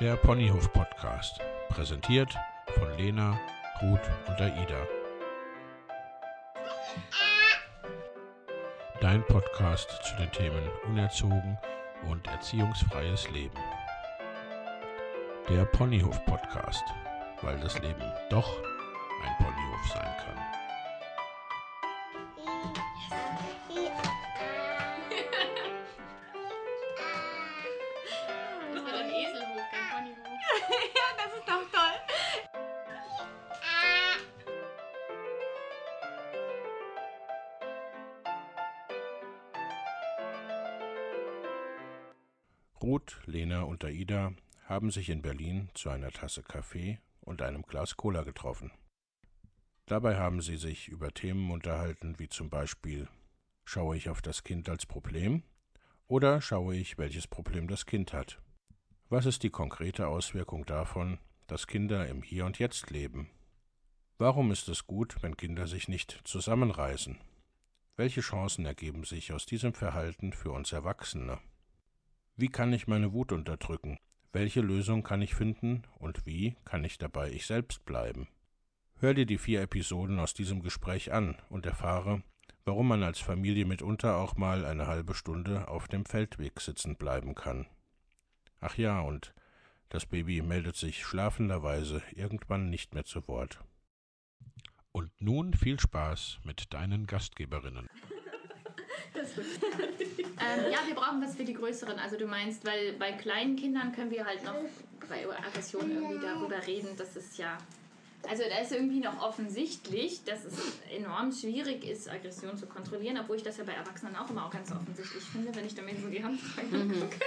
Der Ponyhof Podcast, präsentiert von Lena, Ruth und Aida. Dein Podcast zu den Themen Unerzogen und erziehungsfreies Leben. Der Ponyhof Podcast, weil das Leben doch ein Ponyhof sein kann. Aida haben sich in Berlin zu einer Tasse Kaffee und einem Glas Cola getroffen. Dabei haben sie sich über Themen unterhalten, wie zum Beispiel Schaue ich auf das Kind als Problem oder schaue ich, welches Problem das Kind hat? Was ist die konkrete Auswirkung davon, dass Kinder im Hier und Jetzt leben? Warum ist es gut, wenn Kinder sich nicht zusammenreißen? Welche Chancen ergeben sich aus diesem Verhalten für uns Erwachsene? Wie kann ich meine Wut unterdrücken? Welche Lösung kann ich finden und wie kann ich dabei ich selbst bleiben? Hör dir die vier Episoden aus diesem Gespräch an und erfahre, warum man als Familie mitunter auch mal eine halbe Stunde auf dem Feldweg sitzen bleiben kann. Ach ja, und das Baby meldet sich schlafenderweise irgendwann nicht mehr zu Wort. Und nun viel Spaß mit deinen Gastgeberinnen. Ähm, ja, wir brauchen was für die Größeren. Also du meinst, weil bei kleinen Kindern können wir halt noch bei Aggression irgendwie darüber reden, dass es ja... Also da ist irgendwie noch offensichtlich, dass es enorm schwierig ist, Aggression zu kontrollieren, obwohl ich das ja bei Erwachsenen auch immer auch ganz offensichtlich finde, wenn ich damit so die Hand gucke.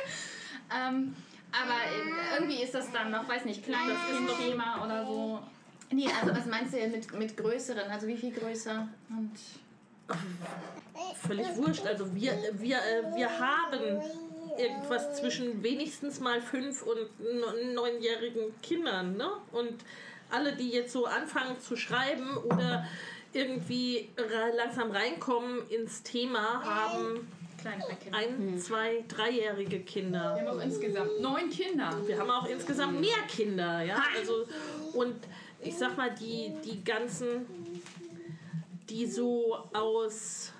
Ähm, aber irgendwie ist das dann noch, weiß nicht, kleines Thema oder so. Nee, also was meinst du mit, mit größeren? Also wie viel größer? Und völlig wurscht. Also wir, wir, äh, wir haben irgendwas zwischen wenigstens mal fünf und neun- neunjährigen Kindern. Ne? Und alle, die jetzt so anfangen zu schreiben oder irgendwie langsam reinkommen ins Thema, haben ein, zwei, dreijährige Kinder. Wir haben auch insgesamt neun Kinder. Wir haben auch insgesamt mehr Kinder, ja. Also, und ich sag mal, die, die ganzen, die so aus,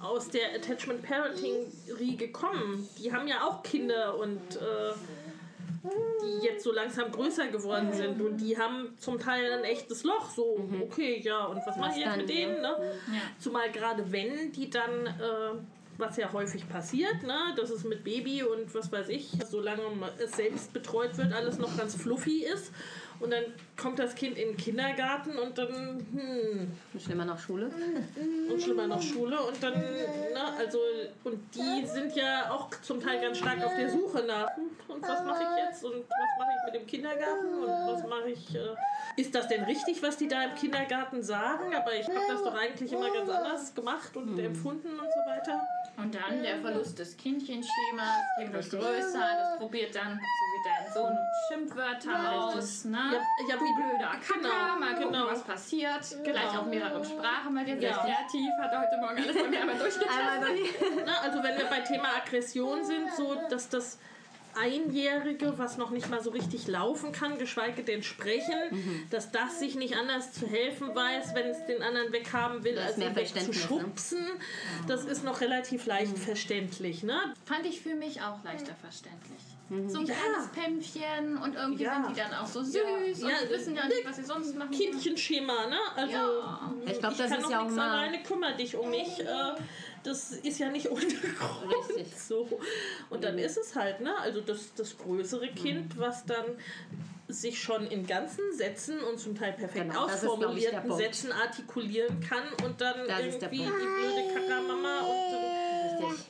aus der Attachment Parenting Riege kommen, die haben ja auch Kinder und äh, die jetzt so langsam größer geworden sind und die haben zum Teil ein echtes Loch. So, okay, ja, und was mache ich jetzt mit denen? Ne? Zumal gerade wenn die dann, äh, was ja häufig passiert, ne, dass es mit Baby und was weiß ich, solange es selbst betreut wird, alles noch ganz fluffy ist. Und dann kommt das Kind in den Kindergarten und dann, hm, Schlimmer noch Schule. und schlimmer noch Schule und dann, ne, also, und die sind ja auch zum Teil ganz stark auf der Suche nach, hm, und was mache ich jetzt und was mache ich mit dem Kindergarten und was mache ich, äh, ist das denn richtig, was die da im Kindergarten sagen? Aber ich habe das doch eigentlich immer ganz anders gemacht und empfunden und so weiter. Und dann der Verlust des Kindchenschemas, Kind wird größer, das probiert dann, so wie dein Sohn, Schimpfwörter aus, ne? Ja, ja, Du wie blöder Kacker, Genau, mal gucken, genau. was passiert. Gleich auf mehreren Sprachen dir, sehr Ja. kreativ, hat er heute Morgen alles bei mir einmal durchgetestet. Ne, also wenn wir bei Thema Aggression sind, so dass das Einjährige, was noch nicht mal so richtig laufen kann, geschweige denn sprechen, Mhm. dass das sich nicht anders zu helfen weiß, wenn es den anderen weghaben will, als mehr ihn Verständnis, ne? wegzuschubsen. Das ist noch relativ leicht Mhm. verständlich. Ne? Fand ich für mich auch leichter verständlich. Mhm. So ein Ja. kleines Pämpchen und irgendwie Ja. sind die dann auch so süß Ja. und Ja, die wissen ja nicht, was sie sonst machen. Kindchenschema, ne? Also Ja. Ich glaube, das kann ist ja auch nichts mal alleine, kümmere dich um mich. Äh, das ist ja nicht ohne Grund Richtig. so. Und dann ist es halt, ne? Also das, das größere Kind, was dann sich schon in ganzen Sätzen und zum Teil perfekt Genau, ist, ich, ausformulierten. Sätzen artikulieren kann und dann Das irgendwie die blöde Kackermama und Richtig.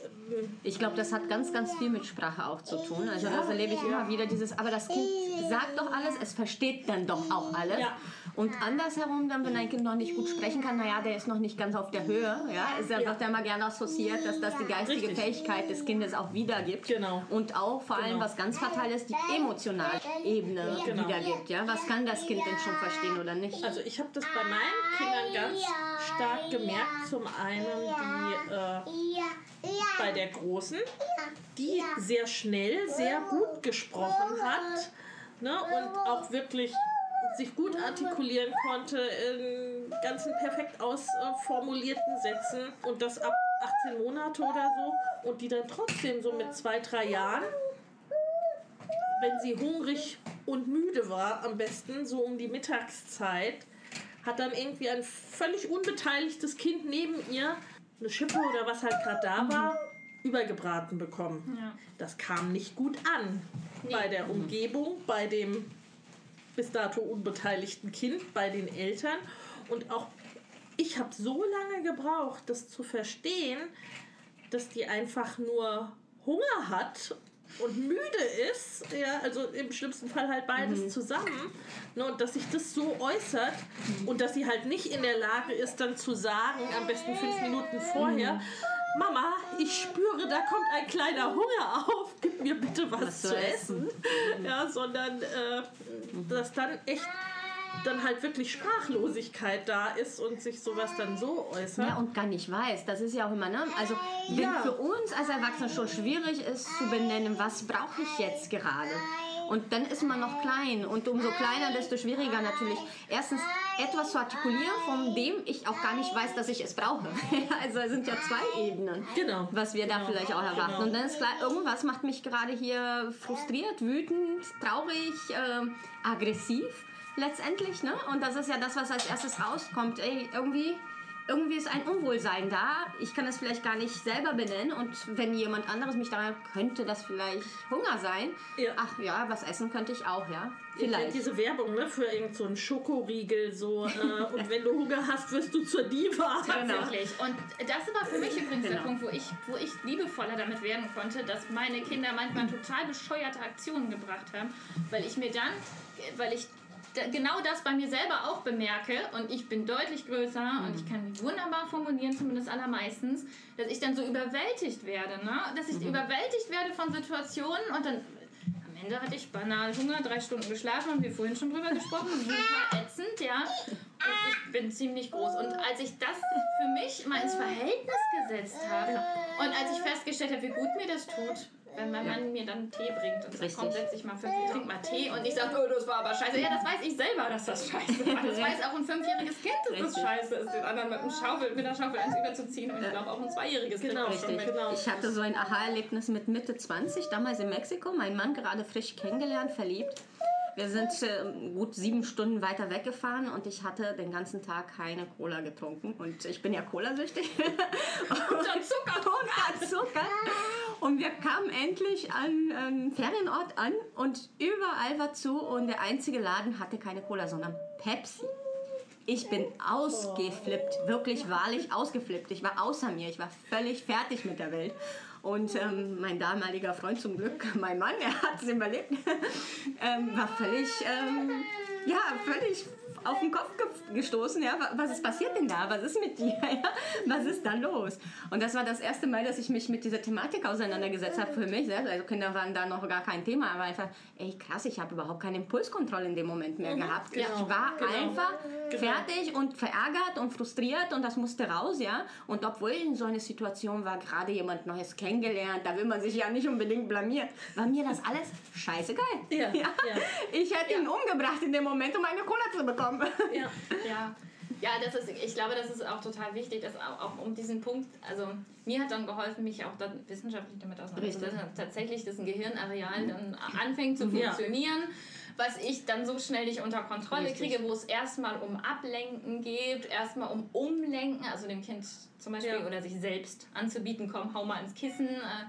Ich glaube, das hat ganz, ganz viel mit Sprache auch zu tun. Also das erlebe ich immer wieder dieses, aber das Kind sagt doch alles, es versteht dann doch auch alles. Ja. Und andersherum dann, wenn ein Kind noch nicht gut sprechen kann, naja, der ist noch nicht ganz auf der Höhe, ja, ist ja, wird ja immer gerne assoziiert, dass das die geistige Richtig. Fähigkeit des Kindes auch wiedergibt. Genau. Und auch vor allem, Genau. was ganz fatal ist, die emotionale Ebene Genau. wiedergibt. Ja? Was kann das Kind denn schon verstehen oder nicht? Also ich habe das bei meinen Kindern ganz stark gemerkt. Zum einen die äh, bei der Großen, die sehr schnell, sehr gut gesprochen hat ne? und auch wirklich sich gut artikulieren konnte in ganzen perfekt ausformulierten Sätzen und das ab 18 Monate oder so und die dann trotzdem so mit zwei, drei Jahren, wenn sie hungrig und müde war, am besten so um die Mittagszeit, hat dann irgendwie ein völlig unbeteiligtes Kind neben ihr eine Schippe oder was halt gerade da war, übergebraten bekommen. Ja. Das kam nicht gut an bei der Umgebung, bei dem bis dato unbeteiligten Kind, bei den Eltern. Und auch ich habe so lange gebraucht, das zu verstehen, dass die einfach nur Hunger hat und müde ist, ja, also im schlimmsten Fall halt beides zusammen, ne, und dass sich das so äußert und dass sie halt nicht in der Lage ist, dann zu sagen, am besten fünf Minuten vorher, Mama, ich spüre, da kommt ein kleiner Hunger auf, gib mir bitte was, Was zu zu essen. Ja, sondern äh, dass dann echt dann halt wirklich Sprachlosigkeit da ist und sich sowas dann so äußert. Ja, und gar nicht weiß. Das ist ja auch immer, ne? Also, wenn Ja. für uns als Erwachsene schon schwierig ist zu benennen, was brauche ich jetzt gerade. Und dann ist man noch klein und umso kleiner, desto schwieriger natürlich. Erstens etwas zu artikulieren, von dem ich auch gar nicht weiß, dass ich es brauche. also es sind ja zwei Ebenen, Genau. was wir da Genau. vielleicht auch erwarten. Genau. Und dann ist klar, irgendwas macht mich gerade hier frustriert, wütend, traurig, ähm, aggressiv letztendlich. Ne? Und das ist ja das, was als erstes rauskommt. Ey, irgendwie, irgendwie ist ein Unwohlsein da. Ich kann es vielleicht gar nicht selber benennen. Und wenn jemand anderes mich da könnte das vielleicht Hunger sein. Ja. Ach ja, was essen könnte ich auch, ja. Vielleicht. diese Werbung ne, für irgend so einen Schokoriegel so äh, und wenn du Hunger hast, wirst du zur Diva. Tatsächlich. Und das war für mich übrigens der Genau. Punkt, wo ich, wo ich liebevoller damit werden konnte, dass meine Kinder manchmal total bescheuerte Aktionen gebracht haben, weil ich mir dann, weil ich genau das bei mir selber auch bemerke und ich bin deutlich größer und ich kann mich wunderbar formulieren, zumindest allermeistens, dass ich dann so überwältigt werde, ne? dass ich überwältigt werde von Situationen und dann am Ende hatte ich banal Hunger, drei Stunden geschlafen, haben wir vorhin schon drüber gesprochen, super ätzend, ja. Und ich bin ziemlich groß. Und als ich das für mich mal ins Verhältnis gesetzt habe und als ich festgestellt habe, wie gut mir das tut, wenn mein Mann mir dann Tee bringt und sagt, komm, setz dich mal fünf, trink mal Tee und ich sage, oh, das war aber scheiße. Ja, das weiß ich selber, dass das scheiße war. Das weiß auch ein fünfjähriges Kind, dass das Richtig. scheiße ist, den anderen mit, dem Schaufel, mit der Schaufel eins überzuziehen. Und ich glaube auch ein zweijähriges Genau, Kind. schon mit. Genau. Ich hatte so ein Aha-Erlebnis mit Mitte 20, damals in Mexiko. Mein Mann gerade frisch kennengelernt, verliebt. Wir sind äh, gut sieben Stunden weiter weggefahren und ich hatte den ganzen Tag keine Cola getrunken. Und ich bin ja Cola-süchtig. Unter Zucker. Unter Zucker. Und wir kamen endlich an einen Ferienort an und überall war zu und der einzige Laden hatte keine Cola, sondern Pepsi. Ich bin ausgeflippt, wirklich wahrlich ausgeflippt. Ich war außer mir, ich war völlig fertig mit der Welt. Und ähm, mein damaliger Freund zum Glück, mein Mann, er hat es überlebt, ähm, war völlig, ähm, ja, völlig auf den Kopf ge gestoßen. Ja, Wa- was ist passiert denn da? Was ist mit dir? Ja? Was ist da los? Und das war das erste Mal, dass ich mich mit dieser Thematik auseinandergesetzt habe für mich selbst. Also Kinder waren da noch gar kein Thema, aber einfach, ey krass, ich habe überhaupt keine Impulskontrolle in dem Moment mehr gehabt. genau, ich war genau. einfach fertig und verärgert und frustriert und das musste raus, ja. Und obwohl in so einer Situation war, gerade jemand Neues kennengelernt, da will man sich ja nicht unbedingt blamieren, war mir das alles scheißegeil. Ja, ja. Ich hätte ihn umgebracht in dem Moment, um eine Cola zu bekommen. Ja. Ja. Ja, das ist, ich glaube, das ist auch total wichtig, dass auch, auch um diesen Punkt, also mir hat dann geholfen, mich auch dann wissenschaftlich damit auseinanderzusetzen, dass tatsächlich das Gehirnareal dann anfängt zu Ja. funktionieren, was ich dann so schnell nicht unter Kontrolle Richtig. kriege, wo es erstmal um Ablenken geht, erstmal um Umlenken, also dem Kind zum Beispiel Ja. oder sich selbst anzubieten, komm, hau mal ins Kissen, äh,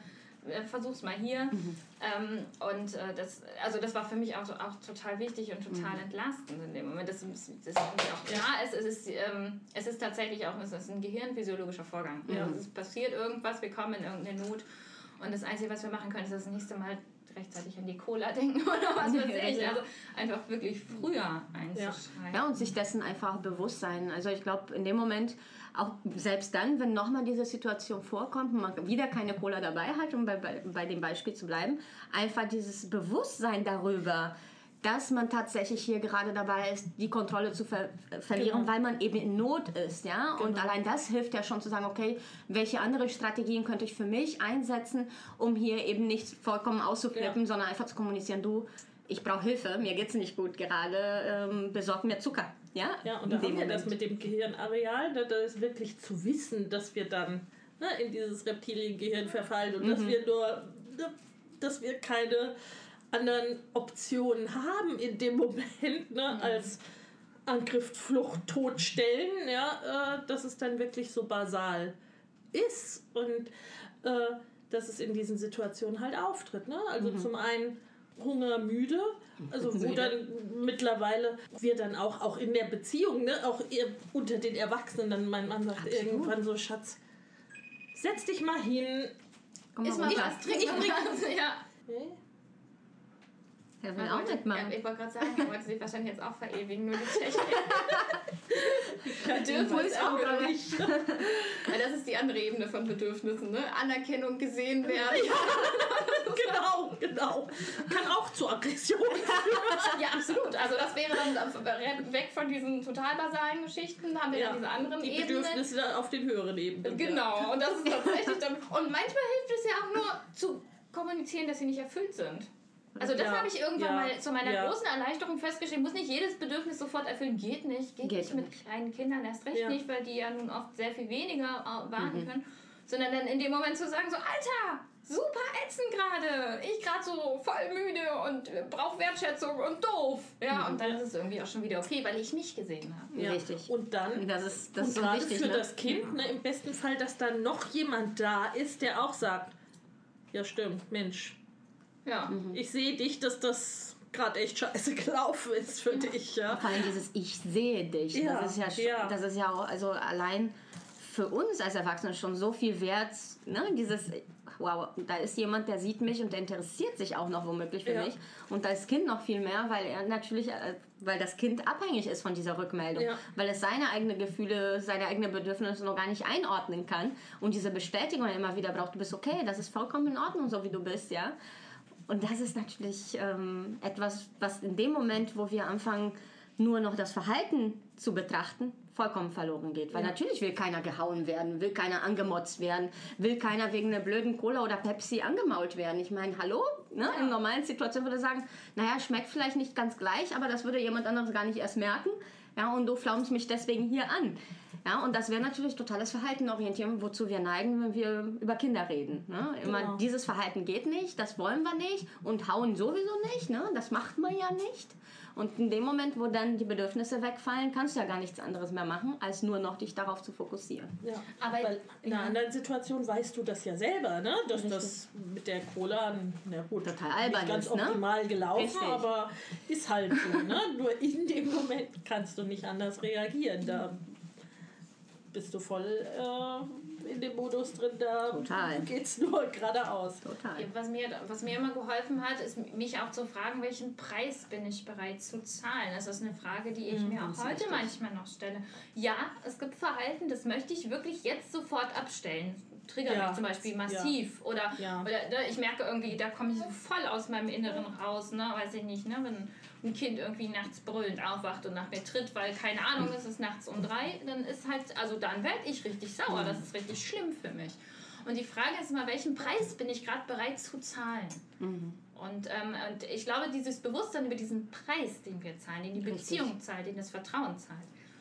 äh, versuch's mal hier. Mhm. Ähm, und äh, das, also das war für mich auch, auch total wichtig und total Mhm. entlastend in dem Moment. Das, ist- das ist irgendwie auch, ja, es, es, ist, ähm, es ist tatsächlich auch es ist ein gehirnphysiologischer Vorgang. Ja, Mhm. es ist passiert irgendwas, wir kommen in irgendeine Not und das Einzige, was wir machen können, ist das nächste Mal rechtzeitig an die Cola denken oder was weiß ich. Ja. Also einfach wirklich früher einzuschreiten. Ja, und sich dessen einfach bewusst sein. Also ich glaube, in dem Moment, auch selbst dann, wenn nochmal diese Situation vorkommt und man wieder keine Cola dabei hat, um bei, bei, bei dem Beispiel zu bleiben, einfach dieses Bewusstsein darüber, dass man tatsächlich hier gerade dabei ist, die Kontrolle zu ver verlieren, Genau. weil man eben in Not ist, ja. Und allein das hilft ja schon zu sagen, okay, welche andere Strategien könnte ich für mich einsetzen, um hier eben nicht vollkommen auszuflippen, Ja. sondern einfach zu kommunizieren, du, ich brauche Hilfe, mir geht's nicht gut gerade, ähm, besorg mir Zucker, ja. Ja, und da haben wir das mit dem Gehirnareal, da, da ist wirklich zu wissen, dass wir dann ne, in dieses Reptiliengehirn verfallen und Mhm. dass wir nur, ne, dass wir keine anderen Optionen haben in dem Moment, ne, Mhm. als Angriff, Flucht, Tod stellen, ja, äh, dass es dann wirklich so basal ist und äh, dass es in diesen Situationen halt auftritt. Ne? Also zum einen Hunger, müde, also wo dann mittlerweile wir dann auch, auch in der Beziehung, ne, auch unter den Erwachsenen, dann mein Mann sagt Absolut. irgendwann so, Schatz, setz dich mal hin. Komm mal Ist mal runter. was trinken. ja. Nee? Er will auch mitmachen. Ja, ich wollte gerade sagen, er wollte sich wahrscheinlich jetzt auch verewigen, nur die Technik. Bedürfnis auch oder nicht. Weil das ist die andere Ebene von Bedürfnissen, ne? Anerkennung, gesehen werden. genau, genau. Kann auch zu Aggression führen. Ja, absolut. Also das wäre dann weg von diesen total basalen Geschichten, haben wir Ja, dann diese anderen die Ebenen. Bedürfnisse auf den höheren Ebenen. Genau, und das ist tatsächlich dann. Und manchmal hilft es ja auch nur zu kommunizieren, dass sie nicht erfüllt sind. Also das Ja, habe ich irgendwann ja, mal zu meiner ja. großen Erleichterung festgestellt. Muss nicht jedes Bedürfnis sofort erfüllen. Geht nicht. Geht, Geht nicht mit nicht. kleinen Kindern erst recht Ja. nicht, weil die ja nun oft sehr viel weniger äh, warten können. Sondern dann in dem Moment zu sagen, so Alter, super ätzend gerade. Ich gerade so voll müde und brauche Wertschätzung und doof. Ja, und dann ist es irgendwie auch schon wieder okay, weil ich mich gesehen habe. Ja. Richtig. Und dann Das ist, das und ist so gerade wichtig. für ne? das Kind, ne, im besten Fall, dass da noch jemand da ist, der auch sagt, ja stimmt, Mensch, Ja. Mhm. ich sehe dich, dass das gerade echt scheiße gelaufen ist für dich, ja. Vor allem dieses Ich sehe dich. Ja, das ist ja, ja. das ist ja auch, also allein für uns als Erwachsene schon so viel wert. Ne? Dieses, wow, da ist jemand, der sieht mich und der interessiert sich auch noch womöglich für Ja. mich. Und das Kind noch viel mehr, weil er natürlich, äh, weil das Kind abhängig ist von dieser Rückmeldung. Ja. Weil es seine eigenen Gefühle, seine eigenen Bedürfnisse noch gar nicht einordnen kann. Und diese Bestätigung immer wieder braucht, du bist okay, das ist vollkommen in Ordnung, so wie du bist, ja. Und das ist natürlich ähm, etwas, was in dem Moment, wo wir anfangen, nur noch das Verhalten zu betrachten, vollkommen verloren geht. Weil natürlich will keiner gehauen werden, will keiner angemotzt werden, will keiner wegen einer blöden Cola oder Pepsi angemault werden. Ich meine, hallo? Ne? In normalen Situationen würde ich sagen, naja, schmeckt vielleicht nicht ganz gleich, aber das würde jemand anderes gar nicht erst merken. Ja, und du flaumst mich deswegen hier an. Ja, und das wäre natürlich totales Verhaltenorientieren, wozu wir neigen, wenn wir über Kinder reden. Ne? Immer Genau. dieses Verhalten geht nicht, das wollen wir nicht und hauen sowieso nicht, ne? das macht man ja nicht. Und in dem Moment, wo dann die Bedürfnisse wegfallen, kannst du ja gar nichts anderes mehr machen, als nur noch dich darauf zu fokussieren. Ja, Aber- weil in einer ja. anderen Situation weißt du das ja selber, ne? dass das mit der Cola, na gut, Total albern nicht ganz ist, ne? optimal gelaufen, Richtig. aber ist halt so. Ne? Nur in dem Moment kannst du nicht anders reagieren. Da bist du voll äh, in dem Modus drin, da Total. geht's nur geradeaus. Total. Ja, Was mir, was mir immer geholfen hat, ist mich auch zu fragen, welchen Preis bin ich bereit zu zahlen. Das ist eine Frage, die ich mir auch heute wichtig. manchmal noch stelle. Ja, es gibt Verhalten, das möchte ich wirklich jetzt sofort abstellen. Triggert Ja, mich zum Beispiel ja. massiv. Oder, Ja. oder ne, ich merke irgendwie, da komme ich so voll aus meinem Inneren raus. Ne? Weiß ich nicht, ne? wenn ein Kind irgendwie nachts brüllend aufwacht und nach mir tritt, weil keine Ahnung, es ist nachts um drei, dann ist halt, also dann werde ich richtig sauer. Das ist richtig schlimm für mich. Und die Frage ist immer, welchen Preis bin ich gerade bereit zu zahlen? Und, ähm, und ich glaube, dieses Bewusstsein über diesen Preis, den wir zahlen, den die Beziehung zahlt, den das Vertrauen zahlt.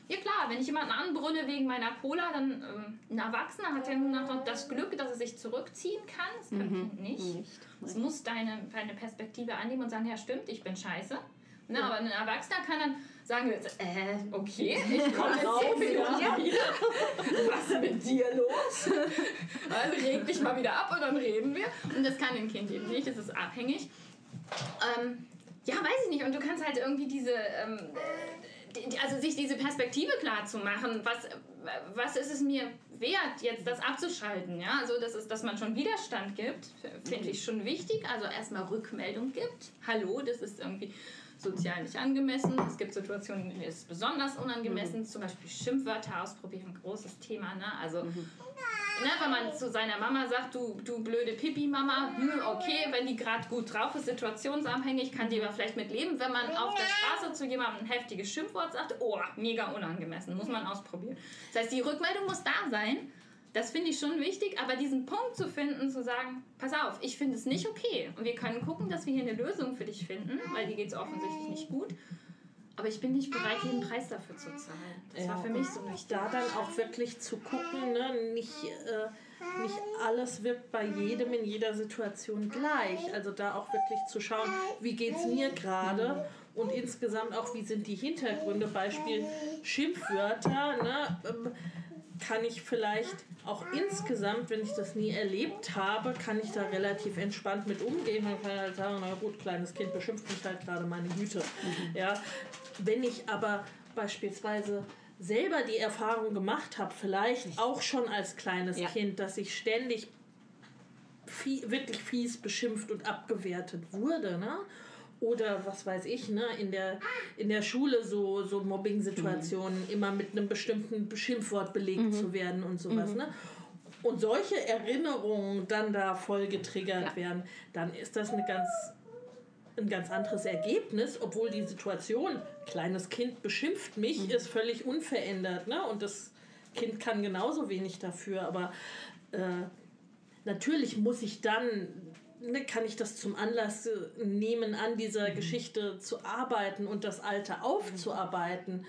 Ja klar, wenn ich jemanden anbrülle wegen meiner Cola, dann ähm, ein Erwachsener hat ja nun noch das Glück, dass er sich zurückziehen kann. Das kann ein Kind nicht. Nicht. Es muss deine, deine Perspektive annehmen und sagen, ja stimmt, ich bin scheiße. Ne, Aber ein Erwachsener kann dann sagen, äh, okay, ich komme jetzt hier wieder. Was ist mit dir los? Also reg dich mal wieder ab und dann reden wir. Und das kann ein Kind eben nicht, es ist abhängig. Ähm, ja, weiß ich nicht. Und du kannst halt irgendwie diese, ähm, also sich diese Perspektive klar zu machen, was, was ist es mir wert, jetzt das abzuschalten, ja? Also, das ist, dass man schon Widerstand gibt, finde ich schon wichtig. Also erstmal Rückmeldung gibt. Hallo, das ist irgendwie sozial nicht angemessen. Es gibt Situationen, in denen es besonders unangemessen. Zum Beispiel Schimpfwörter ausprobieren, großes Thema, ne? Also ne, wenn man zu seiner Mama sagt, du, du blöde Pipi-Mama, hm, okay, wenn die gerade gut drauf ist, situationsabhängig, kann die aber vielleicht mit leben. Wenn man auf der Straße zu jemandem ein heftiges Schimpfwort sagt, oh, mega unangemessen, muss man ausprobieren. Das heißt, die Rückmeldung muss da sein. Das finde ich schon wichtig, aber diesen Punkt zu finden, zu sagen, pass auf, ich finde es nicht okay und wir können gucken, dass wir hier eine Lösung für dich finden, weil dir geht es offensichtlich nicht gut. Aber ich bin nicht bereit, jeden Preis dafür zu zahlen. Das Ja, war für mich so wichtig. Da dann auch wirklich zu gucken, ne? nicht, äh, nicht alles wirkt bei jedem in jeder Situation gleich. Also da auch wirklich zu schauen, wie geht es mir gerade und insgesamt auch, wie sind die Hintergründe. Beispiel Schimpfwörter. Ne? Ähm, Kann ich vielleicht auch insgesamt, wenn ich das nie erlebt habe, kann ich da relativ entspannt mit umgehen und kann halt sagen, na gut, kleines Kind beschimpft mich halt gerade meine Güte. Ja, wenn ich aber beispielsweise selber die Erfahrung gemacht habe, vielleicht auch schon als kleines Ja. Kind, dass ich ständig vie wirklich fies beschimpft und abgewertet wurde, ne? Oder was weiß ich, ne, in der, in der Schule so, so Mobbing-Situationen immer mit einem bestimmten Beschimpfwort belegt zu werden und sowas, ne? Und solche Erinnerungen dann da voll getriggert Ja. werden, dann ist das eine ganz ein ganz anderes Ergebnis, obwohl die Situation, kleines Kind beschimpft mich, Mhm. ist völlig unverändert. Ne? Und das Kind kann genauso wenig dafür. Aber äh, natürlich muss ich dann, ne, kann ich das zum Anlass äh, nehmen, an Mhm. dieser Geschichte zu arbeiten und das Alte aufzuarbeiten.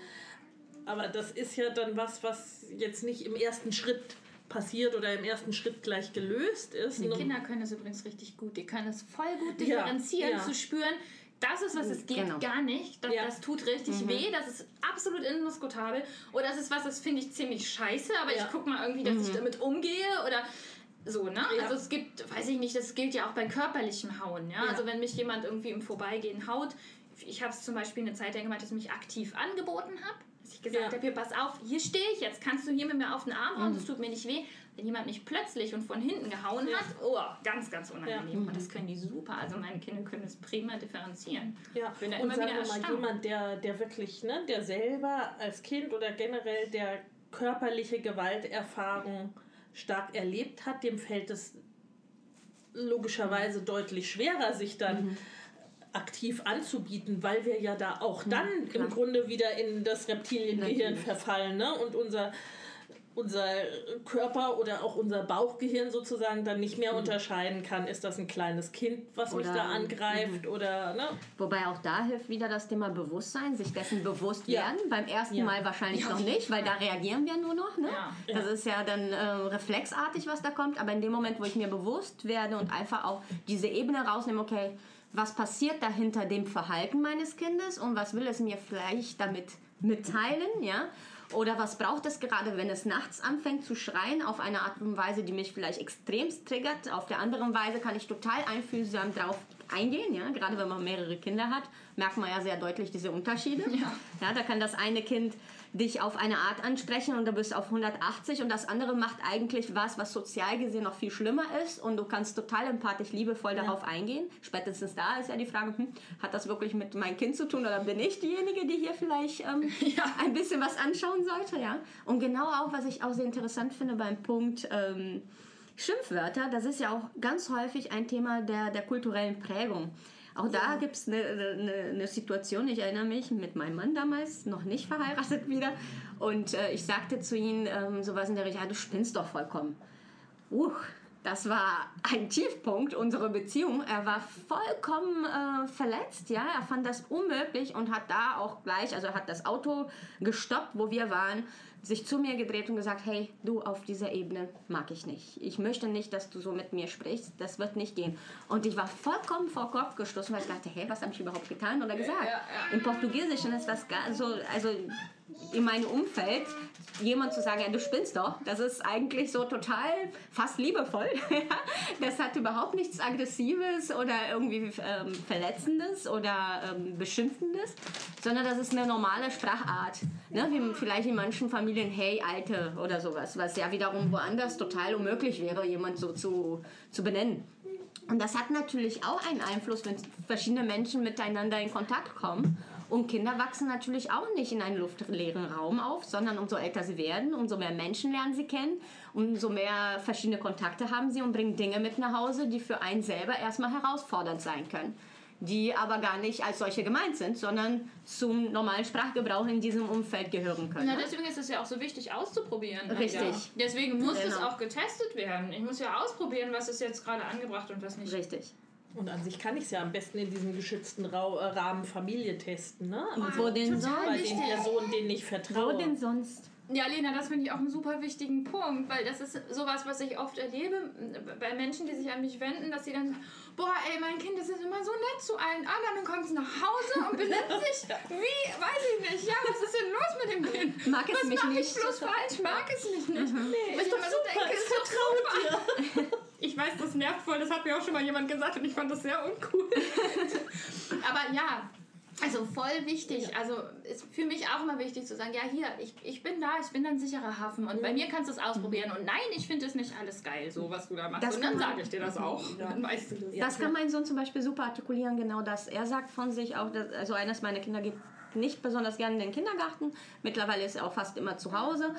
Aber das ist ja dann was, was jetzt nicht im ersten Schritt passiert oder im ersten Schritt gleich gelöst ist. ne? Kinder können das übrigens richtig gut. Die können es voll gut Ja, differenzieren, ja. zu spüren, das ist was, es geht Genau. gar nicht. Das, Ja. das tut richtig weh, das ist absolut indiskutabel. Oder das ist was, das finde ich ziemlich scheiße, aber Ja. ich gucke mal irgendwie, dass ich damit umgehe oder so, ne? Ja. Also es gibt, weiß ich nicht, das gilt ja auch beim körperlichen Hauen, ja? Ja. Also wenn mich jemand irgendwie im Vorbeigehen haut, ich habe es zum Beispiel eine Zeit lang gemacht, dass ich mich aktiv angeboten habe. Dass ich gesagt Ja. habe, hier, pass auf, hier stehe ich jetzt, kannst du hier mit mir auf den Arm hauen, das tut mir nicht weh. Wenn jemand mich plötzlich und von hinten gehauen Ja. hat, oh, ganz, ganz unangenehm. Ja. Und das können die super. Also meine Kinder können das prima differenzieren. Ja, bin da und immer sagen wieder wir mal, jemand, der, der wirklich, ne, der selber als Kind oder generell der körperliche Gewalterfahrung stark erlebt hat, dem fällt es logischerweise deutlich schwerer, sich dann Mhm. aktiv anzubieten, weil wir ja da auch dann im Grunde wieder in das Reptiliengehirn verfallen ne? und unser unser Körper oder auch unser Bauchgehirn sozusagen dann nicht mehr unterscheiden kann, ist das ein kleines Kind, was mich Oder- da angreift oder ne? Wobei auch da hilft wieder das Thema Bewusstsein, sich dessen bewusst Ja. werden. Beim ersten Ja. Mal wahrscheinlich noch nicht, weil da reagieren wir nur noch. Ne? Ja. Das ist ja dann äh, reflexartig, was da kommt. Aber in dem Moment, wo ich mir bewusst werde und einfach auch diese Ebene rausnehme, okay, was passiert da hinter dem Verhalten meines Kindes und was will es mir vielleicht damit mitteilen, ja? Oder was braucht es gerade, wenn es nachts anfängt zu schreien, auf eine Art und Weise, die mich vielleicht extremst triggert. Auf der anderen Weise kann ich total einfühlsam drauf eingehen, ja. Gerade wenn man mehrere Kinder hat, merkt man ja sehr deutlich diese Unterschiede. Ja. Ja, da kann das eine Kind dich auf eine Art ansprechen und du bist auf 180 und das andere macht eigentlich was, was sozial gesehen noch viel schlimmer ist und du kannst total empathisch, liebevoll darauf eingehen. Spätestens da ist ja die Frage, hm, hat das wirklich mit meinem Kind zu tun oder bin ich diejenige, die hier vielleicht ähm, ein bisschen was anschauen sollte, ja? Und genau auch, was ich auch sehr interessant finde beim Punkt ähm, Schimpfwörter, das ist ja auch ganz häufig ein Thema der, der kulturellen Prägung. Auch da gibt es eine, eine, eine Situation, ich erinnere mich, mit meinem Mann damals, noch nicht verheiratet wieder. Und äh, ich sagte zu ihm ähm, sowas in der Richtung, ja, du spinnst doch vollkommen. Uh, das war ein Tiefpunkt unserer Beziehung. Er war vollkommen äh, verletzt, ja. Er fand das unmöglich und hat da auch gleich, also hat das Auto gestoppt, wo wir waren, sich zu mir gedreht und gesagt, hey, du auf dieser Ebene mag ich nicht. Ich möchte nicht, dass du so mit mir sprichst. Das wird nicht gehen. Und ich war vollkommen vor Kopf gestoßen, weil ich dachte, hey, was habe ich überhaupt getan oder gesagt? Im Portugiesischen ist das gar so, also in meinem Umfeld jemand zu sagen, ja, du spinnst doch, das ist eigentlich so total fast liebevoll. das hat überhaupt nichts Aggressives oder irgendwie ähm, Verletzendes oder ähm, Beschimpfendes, sondern das ist eine normale Sprachart. Ne? Wie vielleicht in manchen Familien, hey, Alte oder sowas, was ja wiederum woanders total unmöglich wäre, jemand so zu, zu benennen. Und das hat natürlich auch einen Einfluss, wenn verschiedene Menschen miteinander in Kontakt kommen. Und Kinder wachsen natürlich auch nicht in einem luftleeren Raum auf, sondern umso älter sie werden, umso mehr Menschen lernen sie kennen. umso mehr verschiedene Kontakte haben sie und bringen Dinge mit nach Hause, die für einen selber erstmal herausfordernd sein können. Die aber gar nicht als solche gemeint sind, sondern zum normalen Sprachgebrauch in diesem Umfeld gehören können. Na, deswegen ist es ja auch so wichtig auszuprobieren. Richtig. Ja. Deswegen muss es Genau. auch getestet werden. Ich muss ja ausprobieren, was ist jetzt gerade angebracht und was nicht. Richtig. Und an sich kann ich es ja am besten in diesem geschützten äh, Rahmen Familie testen, ne? Also Wo denn total bei sonst? den Personen, denen ich Wo vertraue. denn sonst? Ja, Lena, das finde ich auch einen super wichtigen Punkt, weil das ist sowas, was ich oft erlebe äh, bei Menschen, die sich an mich wenden, dass sie dann sagen, boah, ey, mein Kind, das ist immer so nett zu allen anderen, dann kommt es nach Hause und benimmt sich wie, weiß ich nicht, ja, was ist denn los mit dem Kind? Mag es was mich mache ich nicht. bloß falsch? Mag es mich nicht? Nee, Was ich doch immer so denke, es vertraut dir. Ich weiß, das nervt voll, das hat mir auch schon mal jemand gesagt und ich fand das sehr uncool. Aber ja, also voll wichtig. Also ist für mich auch immer wichtig zu sagen, ja hier, ich, ich bin da, ich bin ein sicherer Hafen und bei mir kannst du es ausprobieren. Und nein, ich finde es nicht alles geil, so was du da machst. Das und dann sage ich dir das auch. Dann weißt du das. Das kann mein Sohn zum Beispiel super artikulieren, genau das. Er sagt von sich auch, dass, also eines meiner Kinder geht nicht besonders gerne in den Kindergarten. Mittlerweile ist er auch fast immer zu Hause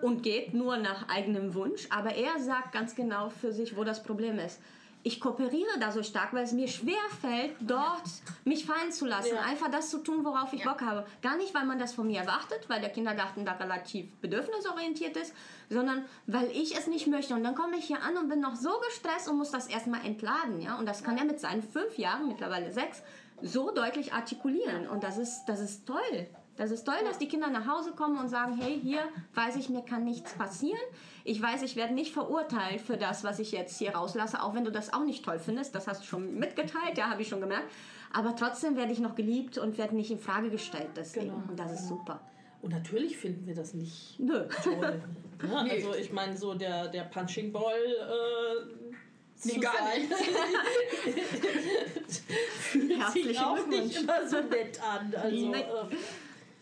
und geht nur nach eigenem Wunsch. Aber er sagt ganz genau für sich, wo das Problem ist. Ich kooperiere da so stark, weil es mir schwer fällt, dort mich fallen zu lassen. Ja. Einfach das zu tun, worauf ich Ja. Bock habe. Gar nicht, weil man das von mir erwartet, weil der Kindergarten da relativ bedürfnisorientiert ist, sondern weil ich es nicht möchte. Und dann komme ich hier an und bin noch so gestresst und muss das erstmal entladen. Ja? Und das kann er mit seinen fünf Jahren, mittlerweile sechs, so deutlich artikulieren. Und das ist, das ist toll. Das ist toll, dass die Kinder nach Hause kommen und sagen, hey, hier weiß ich, mir kann nichts passieren. Ich weiß, ich werde nicht verurteilt für das, was ich jetzt hier rauslasse, auch wenn du das auch nicht toll findest. Das hast du schon mitgeteilt, ja, habe ich schon gemerkt. Aber trotzdem werde ich noch geliebt und werde nicht in Frage gestellt deswegen. Genau. Und das ist super. Und natürlich finden wir das nicht Nö. toll. Ne? Also ich meine, so der, der Punching Ball äh, Nee, gar sein, fühlt sich auch nicht immer so nett an. Also, Nein.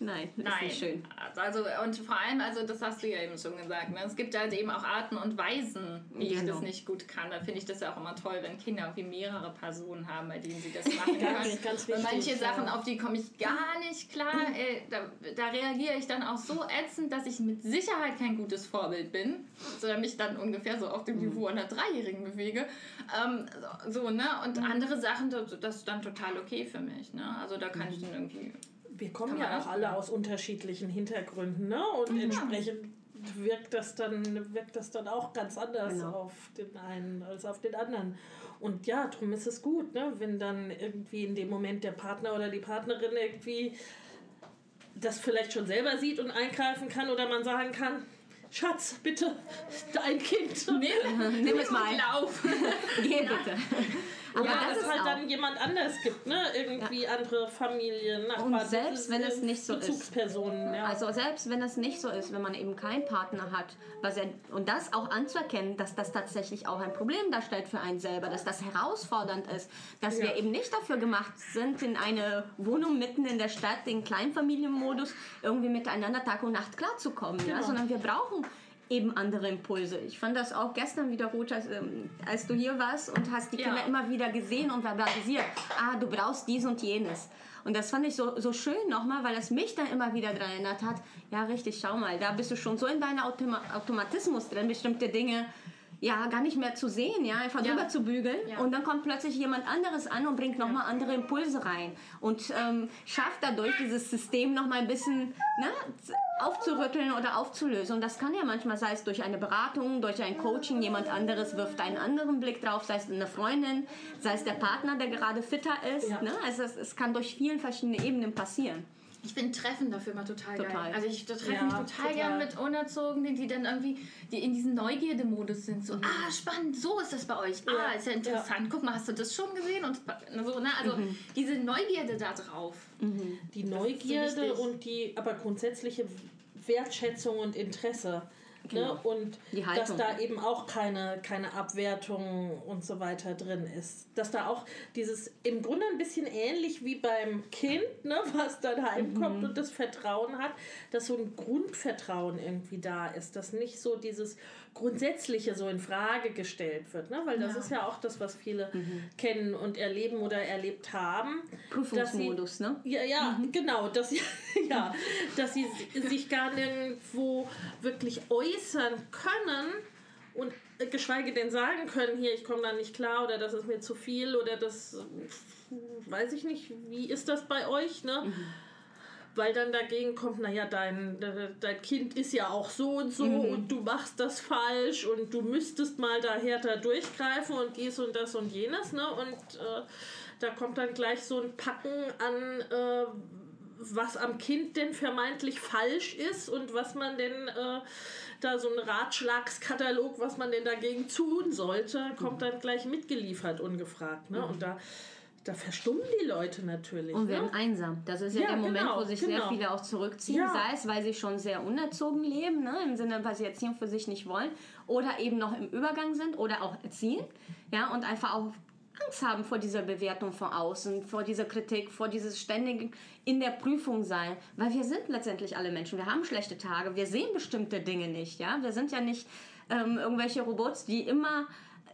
Äh, Nein, das ist Nein. nicht schön. Also, und vor allem, also das hast du ja eben schon gesagt, ne? es gibt halt eben auch Arten und Weisen, wie ich Genau. das nicht gut kann. Da finde ich das ja auch immer toll, wenn Kinder irgendwie mehrere Personen haben, bei denen sie das machen Ganz, können. ganz und manche wichtig, Sachen, ja. auf die komme ich gar nicht klar. Ey, da, da reagiere ich dann auch so ätzend, dass ich mit Sicherheit kein gutes Vorbild bin, sondern mich dann ungefähr so auf dem Mhm. Niveau einer Dreijährigen bewege. Ähm, so, ne? Und Mhm. andere Sachen, das, das ist dann total okay für mich. Ne? Also da kann ich dann irgendwie wir kommen ja auch alle aus unterschiedlichen Hintergründen, ne? Und entsprechend wirkt das dann wirkt das dann auch ganz anders Genau. auf den einen als auf den anderen. Und ja, darum ist es gut, ne? Wenn dann irgendwie in dem Moment der Partner oder die Partnerin irgendwie das vielleicht schon selber sieht und eingreifen kann oder man sagen kann, Schatz, bitte, dein Kind. Nimm, Nimm es mal. lauf. Geh bitte. Aber ja, das dass ist es halt auch. dann jemand anders gibt, ne? Irgendwie andere Familien, Nachbarn. Und selbst wenn es nicht so ist. Bezugspersonen, ja. Also selbst wenn es nicht so ist, wenn man eben keinen Partner hat, was er, und das auch anzuerkennen, dass das tatsächlich auch ein Problem darstellt für einen selber, dass das herausfordernd ist, dass Ja. wir eben nicht dafür gemacht sind, in eine Wohnung mitten in der Stadt, den Kleinfamilienmodus, irgendwie miteinander Tag und Nacht klarzukommen, ja? Genau. sondern wir brauchen eben andere Impulse. Ich fand das auch gestern wieder gut, als, ähm, als du hier warst und hast die Ja. Kinder immer wieder gesehen und verbalisiert. Ah, du brauchst dies und jenes. Und das fand ich so, so schön nochmal, weil es mich dann immer wieder daran erinnert hat, ja richtig, schau mal, da bist du schon so in deinem Automa Automatismus drin, bestimmte Dinge ja gar nicht mehr zu sehen, ja, einfach Ja. drüber zu bügeln. Ja. Und dann kommt plötzlich jemand anderes an und bringt nochmal andere Impulse rein und ähm, schafft dadurch dieses System nochmal ein bisschen ne, aufzurütteln oder aufzulösen. Und das kann ja manchmal, sei es durch eine Beratung, durch ein Coaching, jemand anderes wirft einen anderen Blick drauf, sei es eine Freundin, sei es der Partner, der gerade fitter ist. Ja. Ne? Also es, es kann durch vielen verschiedene Ebenen passieren. Ich finde Treffen dafür immer total, Total. geil. Also ich treffe Ja, mich total, total. gern mit Unerzogenen, die dann irgendwie die in diesem Neugierde-Modus sind. So, ah, spannend, so ist das bei euch. Ah, Ja, ist ja interessant. Guck mal, hast du das schon gesehen? Und so, ne? Also diese Neugierde da drauf. die so Neugierde wichtig. und die aber grundsätzliche Wertschätzung und Interesse. Ne? Genau. Und Die dass da eben auch keine, keine Abwertung und so weiter drin ist. Dass da auch dieses im Grunde ein bisschen ähnlich wie beim Kind, ne, was dann heimkommt Mhm. und das Vertrauen hat, dass so ein Grundvertrauen irgendwie da ist, dass nicht so dieses Grundsätzliche so in Frage gestellt wird. Ne? Weil das Ja. ist ja auch das, was viele Mhm. kennen und erleben oder erlebt haben. dass sie- Prüfungsmodus, ne? ja, ja, genau, dass sie, ja, dass sie si- sich gar nirgendwo wirklich äußern können, und äh, geschweige denn sagen können, hier, ich komme da nicht klar oder das ist mir zu viel oder das weiß ich nicht, wie ist das bei euch, ne? Mhm. Weil dann dagegen kommt, naja, dein, dein Kind ist ja auch so und so mhm. und du machst das falsch und du müsstest mal da härter durchgreifen und dies und das und jenes, ne? Und äh, da kommt dann gleich so ein Packen an, äh, was am Kind denn vermeintlich falsch ist und was man denn äh, da so ein Ratschlagskatalog, was man denn dagegen tun sollte, kommt dann gleich mitgeliefert, ungefragt. Ne? Und da, da verstummen die Leute natürlich. Und werden ne? einsam. Das ist ja, ja der Moment, genau, wo sich genau. sehr viele auch zurückziehen, ja. sei es, weil sie schon sehr unerzogen leben, ne? im Sinne, weil sie Erziehung für sich nicht wollen, oder eben noch im Übergang sind oder auch erziehen. Ja, und einfach auch Angst haben vor dieser Bewertung von außen, vor dieser Kritik, vor dieses ständigen in der Prüfung sein, weil wir sind letztendlich alle Menschen. Wir haben schlechte Tage, wir sehen bestimmte Dinge nicht, ja. Wir sind ja nicht ähm, irgendwelche Robots, die immer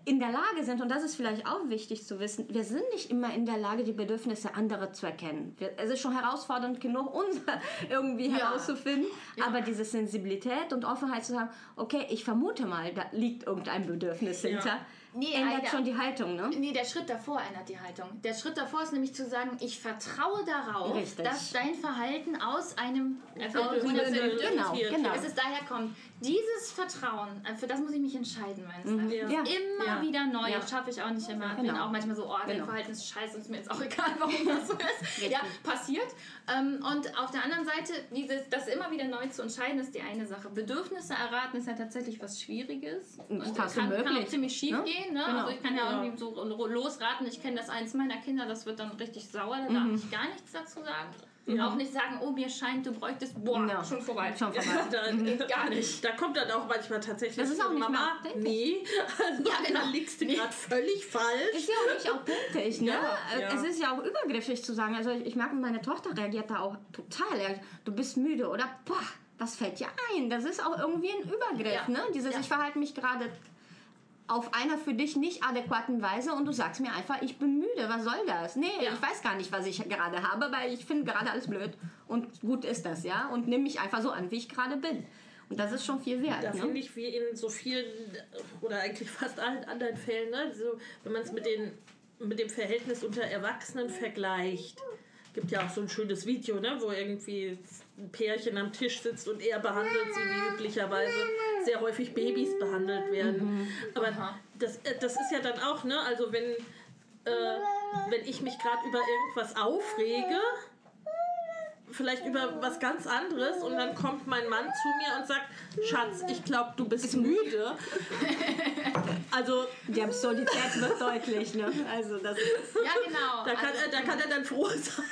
in der Lage sind, und das ist vielleicht auch wichtig zu wissen, wir sind nicht immer in der Lage, die Bedürfnisse anderer zu erkennen. Wir, es ist schon herausfordernd genug, unser irgendwie ja. herauszufinden, ja. aber diese Sensibilität und Offenheit zu sagen, okay, ich vermute mal, da liegt irgendein Bedürfnis hinter. Ja nee, ändert Alter. schon die Haltung, ne? Nee, der Schritt davor ändert die Haltung. Der Schritt davor ist nämlich zu sagen, ich vertraue darauf, Richtig. dass dein Verhalten aus einem Bedürfnis genau, genau. Es ist daher kommt. Dieses Vertrauen, äh, für das muss ich mich entscheiden, meinst mhm. ja. Immer ja. wieder neu. Ja. Schaffe ich auch nicht immer. Genau. Bin auch manchmal so, oh, genau. Verhalten ist scheiße und ist mir jetzt auch egal, warum das so ist. ja, passiert. Ähm, und auf der anderen Seite, dieses, das immer wieder neu zu entscheiden, ist die eine Sache. Bedürfnisse erraten ist ja tatsächlich was Schwieriges. Und das kann, kann, auch ziemlich schief ne? gehen. Ne? Genau. Also ich kann ja, ja, irgendwie so losraten. Ich kenne das eins meiner Kinder, das wird dann richtig sauer. Da mhm. darf ich gar nichts dazu sagen. Ja. Auch nicht sagen, oh, mir scheint, du bräuchtest, boah, ja. schon vorbei. Schon vorbei. Ja, da, geht gar nicht. Da kommt dann auch manchmal tatsächlich das ist auch nicht Mama, nee, also ja, genau. da liegst du nee. gerade völlig falsch. Ist ja auch nicht authentisch, ne? Ja, Es ist ja auch übergriffig zu sagen. Also ich, ich merke, meine Tochter reagiert da auch total. Du bist müde oder, boah, was fällt dir ein? Das ist auch irgendwie ein Übergriff, ne? Dieses, ich verhalte mich gerade auf einer für dich nicht adäquaten Weise und du sagst mir einfach, ich bin müde, was soll das? Nee, ja. ich weiß gar nicht, was ich gerade habe, weil ich finde gerade alles blöd und gut ist das, ja? Und nimm mich einfach so an, wie ich gerade bin. Und das ist schon viel wert. Da ne? finde ich, wie in so vielen oder eigentlich fast allen anderen Fällen, ne? so, wenn man es mit, mit dem Verhältnis unter Erwachsenen vergleicht, gibt ja auch so ein schönes Video, ne? wo irgendwie ein Pärchen am Tisch sitzt und er behandelt sie wie üblicherweise sehr häufig Babys behandelt werden. Mhm. Aber das, äh, das ist ja dann auch, ne, also wenn, äh, wenn ich mich gerade über irgendwas aufrege, vielleicht über was ganz anderes und dann kommt mein Mann zu mir und sagt, Schatz, ich glaube, du bist müde. Also die Absurdität wird deutlich, ne? Also das ist, ja genau. Da kann, also, er, da kann er dann froh sein.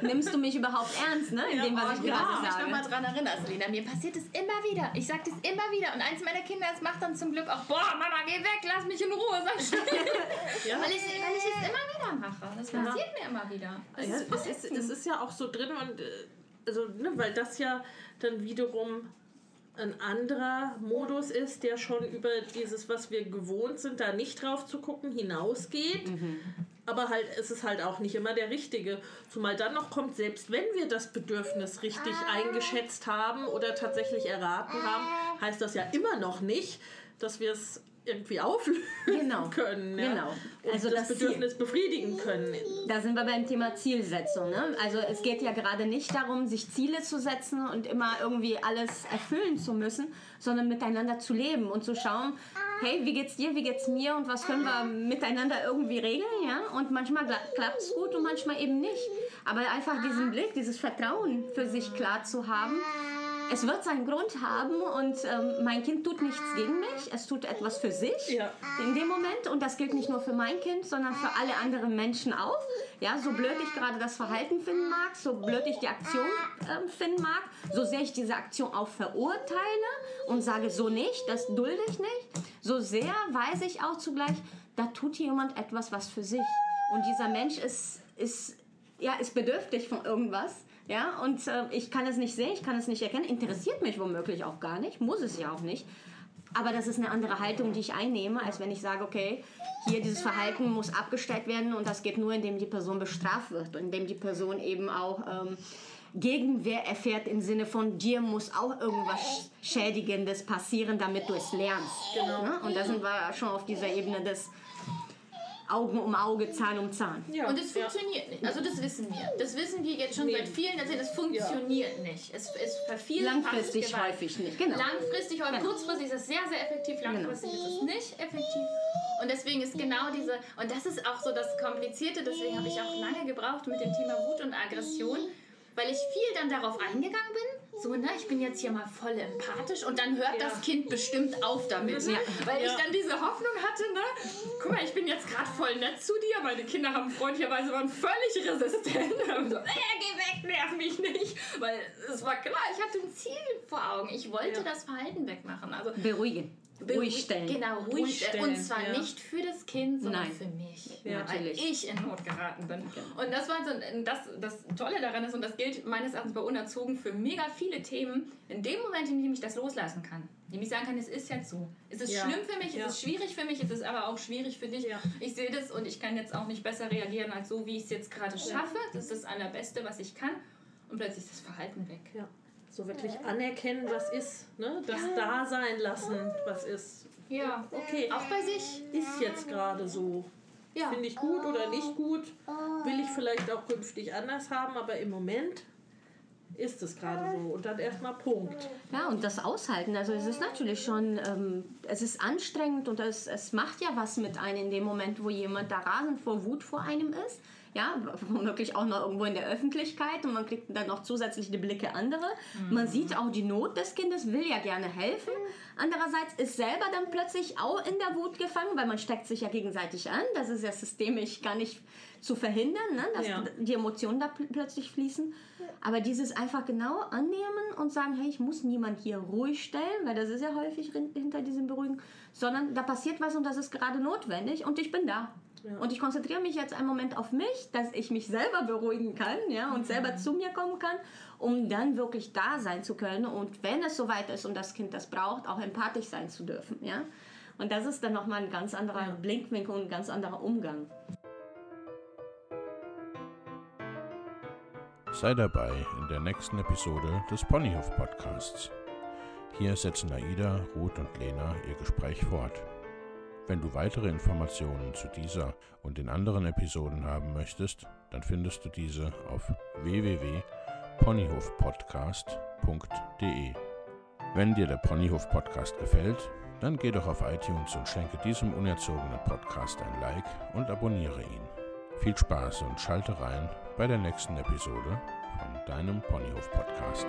Nimmst du mich überhaupt ernst, ne? In ja, dem, was ich ja, gerade sage. Ich noch mal dran erinnern, Selina. Mir passiert es immer wieder. Ich sage das immer wieder. Und eins meiner Kinder, das macht dann zum Glück auch, boah, Mama, geh weg, lass mich in Ruhe, sag ich. ja. weil, ich weil ich es immer wieder mache. Das passiert mir immer wieder. Das, ja, ist, ist, das ist ja auch so drin und äh, also, ne, weil das ja dann wiederum ein anderer Modus ist, der schon über dieses, was wir gewohnt sind, da nicht drauf zu gucken, hinausgeht. Mhm. Aber halt, es ist halt auch nicht immer der richtige. Zumal dann noch kommt, selbst wenn wir das Bedürfnis richtig ah. eingeschätzt haben oder tatsächlich erraten haben, heißt das ja immer noch nicht, dass wir es irgendwie auflösen genau. können. Ja? Genau. Und also das, das Bedürfnis Ziel. befriedigen können. Da sind wir beim Thema Zielsetzung. Ne? Also es geht ja gerade nicht darum, sich Ziele zu setzen und immer irgendwie alles erfüllen zu müssen, sondern miteinander zu leben und zu schauen, hey, wie geht's dir, wie geht's mir und was können wir miteinander irgendwie regeln, ja? Und manchmal klappt es gut und manchmal eben nicht. Aber einfach diesen Blick, dieses Vertrauen für sich klar zu haben es wird seinen Grund haben und ähm, mein Kind tut nichts gegen mich, es tut etwas für sich ja. in dem Moment und das gilt nicht nur für mein Kind, sondern für alle anderen Menschen auch. Ja, so blöd ich gerade das Verhalten finden mag, so blöd ich die Aktion äh, finden mag, so sehr ich diese Aktion auch verurteile und sage so nicht, das dulde ich nicht, so sehr weiß ich auch zugleich, da tut jemand etwas was für sich und dieser Mensch ist, ist, ja, ist bedürftig von irgendwas ja, und äh, ich kann es nicht sehen, ich kann es nicht erkennen, interessiert mich womöglich auch gar nicht, muss es ja auch nicht. Aber das ist eine andere Haltung, die ich einnehme, als wenn ich sage, okay, hier dieses Verhalten muss abgestellt werden und das geht nur, indem die Person bestraft wird und indem die Person eben auch ähm, Gegenwehr erfährt im Sinne von dir muss auch irgendwas Schädigendes passieren, damit du es lernst. Genau. Ne? Und da sind wir schon auf dieser Ebene des Augen um Auge, Zahn um Zahn. Ja, Und es ja. funktioniert nicht. Also das wissen wir. Das wissen wir jetzt schon Nee. seit vielen Jahrzehnten. Es funktioniert nicht. Es, es vervielfacht Langfristig Gewalt. häufig nicht, genau. Langfristig, aber Genau. kurzfristig ist es sehr, sehr effektiv. Langfristig ist es nicht effektiv. Und deswegen ist genau diese, und das ist auch so das Komplizierte, deswegen habe ich auch lange gebraucht mit dem Thema Wut und Aggression, weil ich viel dann darauf eingegangen bin. So, ne, ich bin jetzt hier mal voll empathisch und dann hört Ja. das Kind bestimmt auf damit. Ja. Weil ich Ja. dann diese Hoffnung hatte, ne, guck mal, ich bin jetzt gerade voll nett zu dir. Meine Kinder haben freundlicherweise waren völlig resistent. Haben so, äh, geh weg, nerv mich nicht. Weil es war klar, ich hatte ein Ziel vor Augen. Ich wollte Ja. das Verhalten wegmachen. Also Beruhigen. Ruhig stellen. Genau, ruhig, Ruhig stellen. Und zwar ja. nicht für das Kind, sondern Nein. für mich. Ja, weil natürlich. ich in Not geraten bin. Und das war so, das, das Tolle daran ist, und das gilt meines Erachtens bei Unerzogen für mega viele Themen, in dem Moment, in dem ich das loslassen kann. In dem ich sagen kann, es ist jetzt so. Es ist Ja. schlimm für mich, Ja. es ist schwierig für mich, es ist aber auch schwierig für dich. Ja. Ich sehe das und ich kann jetzt auch nicht besser reagieren als so, wie ich es jetzt gerade schaffe. Das ist das Allerbeste, was ich kann. Und plötzlich ist das Verhalten weg. Ja. So wirklich anerkennen, was ist. Ne? Das da sein lassen, was ist. Ja, Okay, auch bei sich. ist jetzt gerade so. Ja. Finde ich gut oder nicht gut? Will ich vielleicht auch künftig anders haben, aber im Moment ist es gerade so. Und dann erstmal Punkt. Ja, und das Aushalten. Also es ist natürlich schon, ähm, es ist anstrengend und es, es macht ja was mit einem in dem Moment, wo jemand da rasend vor Wut vor einem ist. Ja, womöglich auch noch irgendwo in der Öffentlichkeit und man kriegt dann noch zusätzlich die Blicke anderer. Man sieht auch die Not des Kindes, will ja gerne helfen. Andererseits ist selber dann plötzlich auch in der Wut gefangen, weil man steckt sich ja gegenseitig an. Das ist ja systemisch gar nicht zu verhindern, ne? dass Ja. die Emotionen da pl plötzlich fließen. Aber dieses einfach genau annehmen und sagen, hey, ich muss niemand hier ruhig stellen, weil das ist ja häufig hinter diesem Beruhigen, sondern da passiert was und das ist gerade notwendig und ich bin da. Ja. Und ich konzentriere mich jetzt einen Moment auf mich, dass ich mich selber beruhigen kann ja, und selber zu mir kommen kann, um dann wirklich da sein zu können und wenn es soweit ist und das Kind das braucht, auch empathisch sein zu dürfen. Ja? Und das ist dann nochmal ein ganz anderer Ja. Blinkwinkel und ein ganz anderer Umgang. Sei dabei in der nächsten Episode des Ponyhof Podcasts. Hier setzen Aida, Ruth und Lena ihr Gespräch fort. Wenn du weitere Informationen zu dieser und den anderen Episoden haben möchtest, dann findest du diese auf www.ponyhofpodcast.de. Wenn dir der Ponyhof Podcast gefällt, dann geh doch auf iTunes und schenke diesem unerzogenen Podcast ein Like und abonniere ihn. Viel Spaß und schalte rein bei der nächsten Episode von deinem Ponyhof Podcast.